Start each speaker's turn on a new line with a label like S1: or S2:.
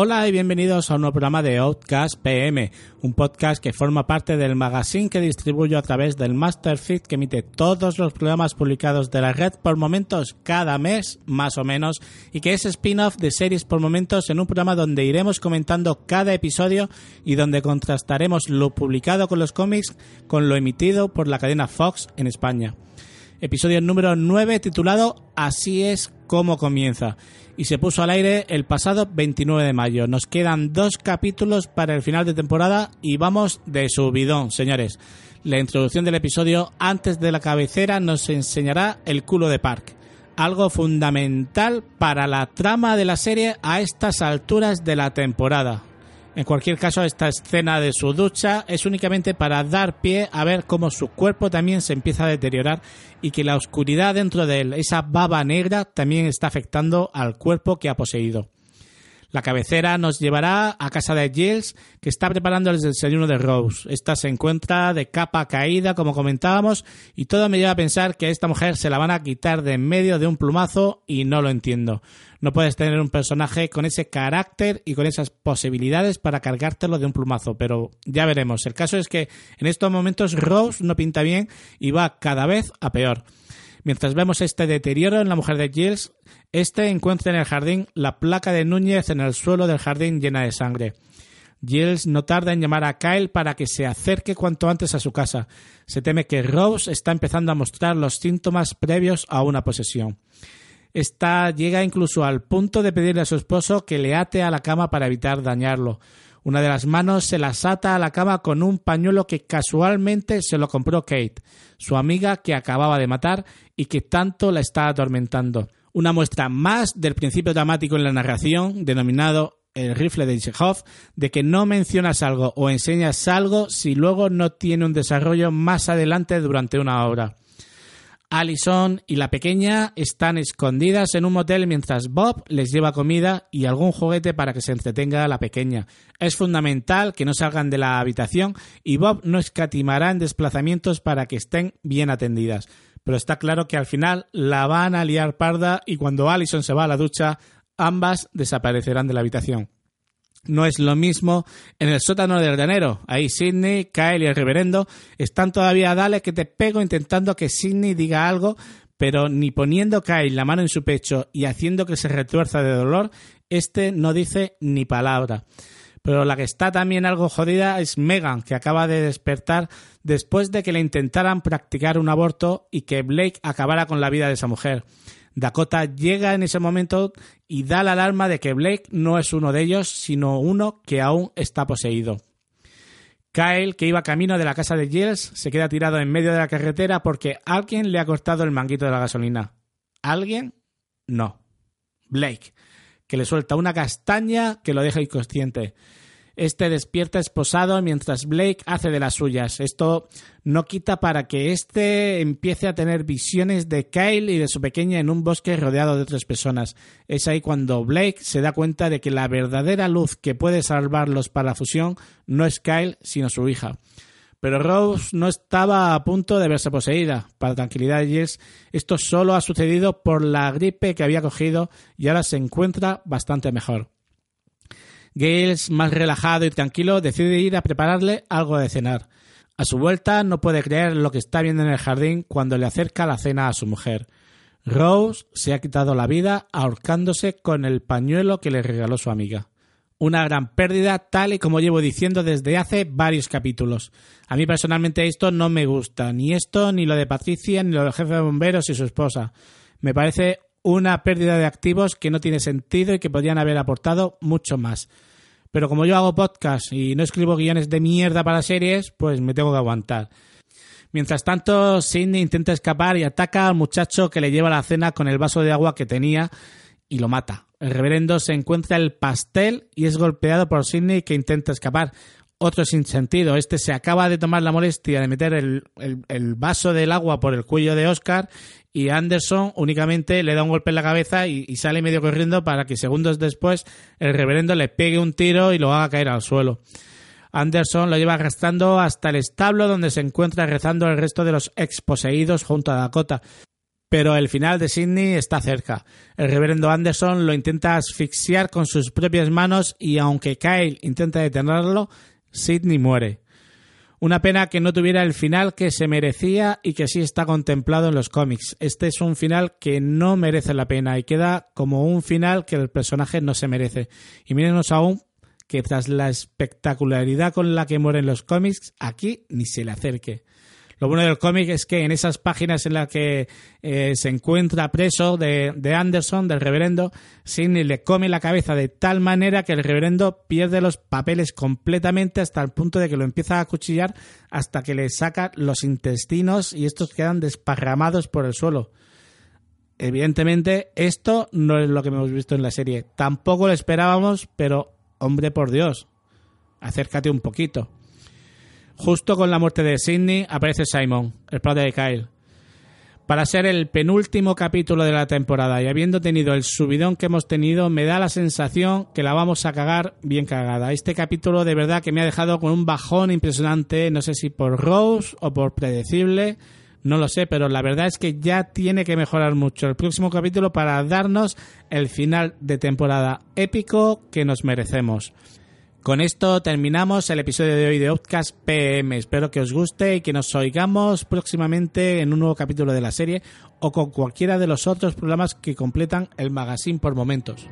S1: Hola y bienvenidos a un nuevo programa de Outcast PM, un podcast que forma parte del magazine que distribuyo a través del Masterfeed que emite todos los programas publicados de la red por momentos cada mes, más o menos, y que es spin-off de series por momentos en un programa donde iremos comentando cada episodio y donde contrastaremos lo publicado con los cómics con lo emitido por la cadena Fox en España. Episodio número 9 titulado Así es como comienza y se puso al aire el pasado 29 de mayo. Nos quedan dos capítulos para el final de temporada y vamos de subidón, señores. La introducción del episodio antes de la cabecera nos enseñará el culo de Park, algo fundamental para la trama de la serie a estas alturas de la temporada. En cualquier caso, esta escena de su ducha es únicamente para dar pie a ver cómo su cuerpo también se empieza a deteriorar y que la oscuridad dentro de él, esa baba negra, también está afectando al cuerpo que ha poseído. La cabecera nos llevará a casa de Giles, que está preparando el desayuno de Rose. Esta se encuentra de capa caída, como comentábamos, y todo me lleva a pensar que a esta mujer se la van a quitar de en medio de un plumazo y no lo entiendo. No puedes tener un personaje con ese carácter y con esas posibilidades para cargártelo de un plumazo, pero ya veremos. El caso es que en estos momentos Rose no pinta bien y va cada vez a peor. Mientras vemos este deterioro en la mujer de Giles, este encuentra en el jardín la placa de Núñez en el suelo del jardín llena de sangre. Giles no tarda en llamar a Kyle para que se acerque cuanto antes a su casa. Se teme que Rose está empezando a mostrar los síntomas previos a una posesión. Esta llega incluso al punto de pedirle a su esposo que le ate a la cama para evitar dañarlo. Una de las manos se las ata a la cama con un pañuelo que casualmente se lo compró Kate, su amiga que acababa de matar y que tanto la está atormentando. Una muestra más del principio dramático en la narración, denominado el rifle de Chekhov, de que no mencionas algo o enseñas algo si luego no tiene un desarrollo más adelante durante una obra. Allison y la pequeña están escondidas en un motel mientras Bob les lleva comida y algún juguete para que se entretenga la pequeña. Es fundamental que no salgan de la habitación y Bob no escatimará en desplazamientos para que estén bien atendidas. Pero está claro que al final la van a liar parda y cuando Allison se va a la ducha, ambas desaparecerán de la habitación. No es lo mismo en el sótano del granero. Ahí Sidney, Kyle y el reverendo están todavía a dale que te pego intentando que Sidney diga algo, pero ni poniendo Kyle la mano en su pecho y haciendo que se retuerza de dolor, este no dice ni palabra. Pero la que está también algo jodida es Megan, que acaba de despertar después de que le intentaran practicar un aborto y que Blake acabara con la vida de esa mujer. Dakota llega en ese momento y da la alarma de que Blake no es uno de ellos, sino uno que aún está poseído. Kyle, que iba camino de la casa de Giles, se queda tirado en medio de la carretera porque alguien le ha cortado el manguito de la gasolina. ¿Alguien? No. Blake, que le suelta una castaña que lo deja inconsciente. Este despierta esposado mientras Blake hace de las suyas. Esto no quita para que este empiece a tener visiones de Kyle y de su pequeña en un bosque rodeado de otras personas. Es ahí cuando Blake se da cuenta de que la verdadera luz que puede salvarlos para la fusión no es Kyle, sino su hija. Pero Rose no estaba a punto de verse poseída. Para tranquilidad de Jess, esto solo ha sucedido por la gripe que había cogido y ahora se encuentra bastante mejor. Gales, más relajado y tranquilo, decide ir a prepararle algo de cenar. A su vuelta no puede creer lo que está viendo en el jardín cuando le acerca la cena a su mujer. Rose se ha quitado la vida ahorcándose con el pañuelo que le regaló su amiga. Una gran pérdida, tal y como llevo diciendo desde hace varios capítulos. A mí personalmente esto no me gusta, ni esto, ni lo de Patricia, ni lo del jefe de bomberos y su esposa. Me parece una pérdida de activos que no tiene sentido y que podrían haber aportado mucho más. Pero como yo hago podcast y no escribo guiones de mierda para series, pues me tengo que aguantar. Mientras tanto, Sidney intenta escapar y ataca al muchacho que le lleva la cena con el vaso de agua que tenía y lo mata. El reverendo se encuentra el pastel y es golpeado por Sidney que intenta escapar. Otro sin sentido. Este se acaba de tomar la molestia de meter el, el vaso del agua por el cuello de Oscar y Anderson únicamente le da un golpe en la cabeza y, sale medio corriendo para que segundos después el reverendo le pegue un tiro y lo haga caer al suelo. Anderson lo lleva arrastrando hasta el establo donde se encuentra rezando el resto de los exposeídos junto a Dakota. Pero el final de Sidney está cerca. El reverendo Anderson lo intenta asfixiar con sus propias manos y aunque Kyle intenta detenerlo, Sidney muere. Una pena que no tuviera el final que se merecía y que sí está contemplado en los cómics. Este es un final que no merece la pena y queda como un final que el personaje no se merece. Y mírenos aún que tras la espectacularidad con la que mueren los cómics, aquí ni se le acerque. Lo bueno del cómic es que en esas páginas en las que eh, se encuentra preso de, Anderson, del reverendo, Sidney le come la cabeza de tal manera que el reverendo pierde los papeles completamente hasta el punto de que lo empieza a cuchillar hasta que le saca los intestinos y estos quedan desparramados por el suelo. Evidentemente, esto no es lo que hemos visto en la serie. Tampoco lo esperábamos, pero hombre por Dios, acércate un poquito. Justo con la muerte de Sidney aparece Simon, el padre de Kyle. Para ser el penúltimo capítulo de la temporada y habiendo tenido el subidón que hemos tenido, me da la sensación que la vamos a cagar bien cagada. Este capítulo de verdad que me ha dejado con un bajón impresionante, no sé si por Rose o por predecible, no lo sé, pero la verdad es que ya tiene que mejorar mucho el próximo capítulo para darnos el final de temporada épico que nos merecemos. Con esto terminamos el episodio de hoy de Outcast PM. Espero que os guste y que nos oigamos próximamente en un nuevo capítulo de la serie o con cualquiera de los otros programas que completan el magazine por momentos.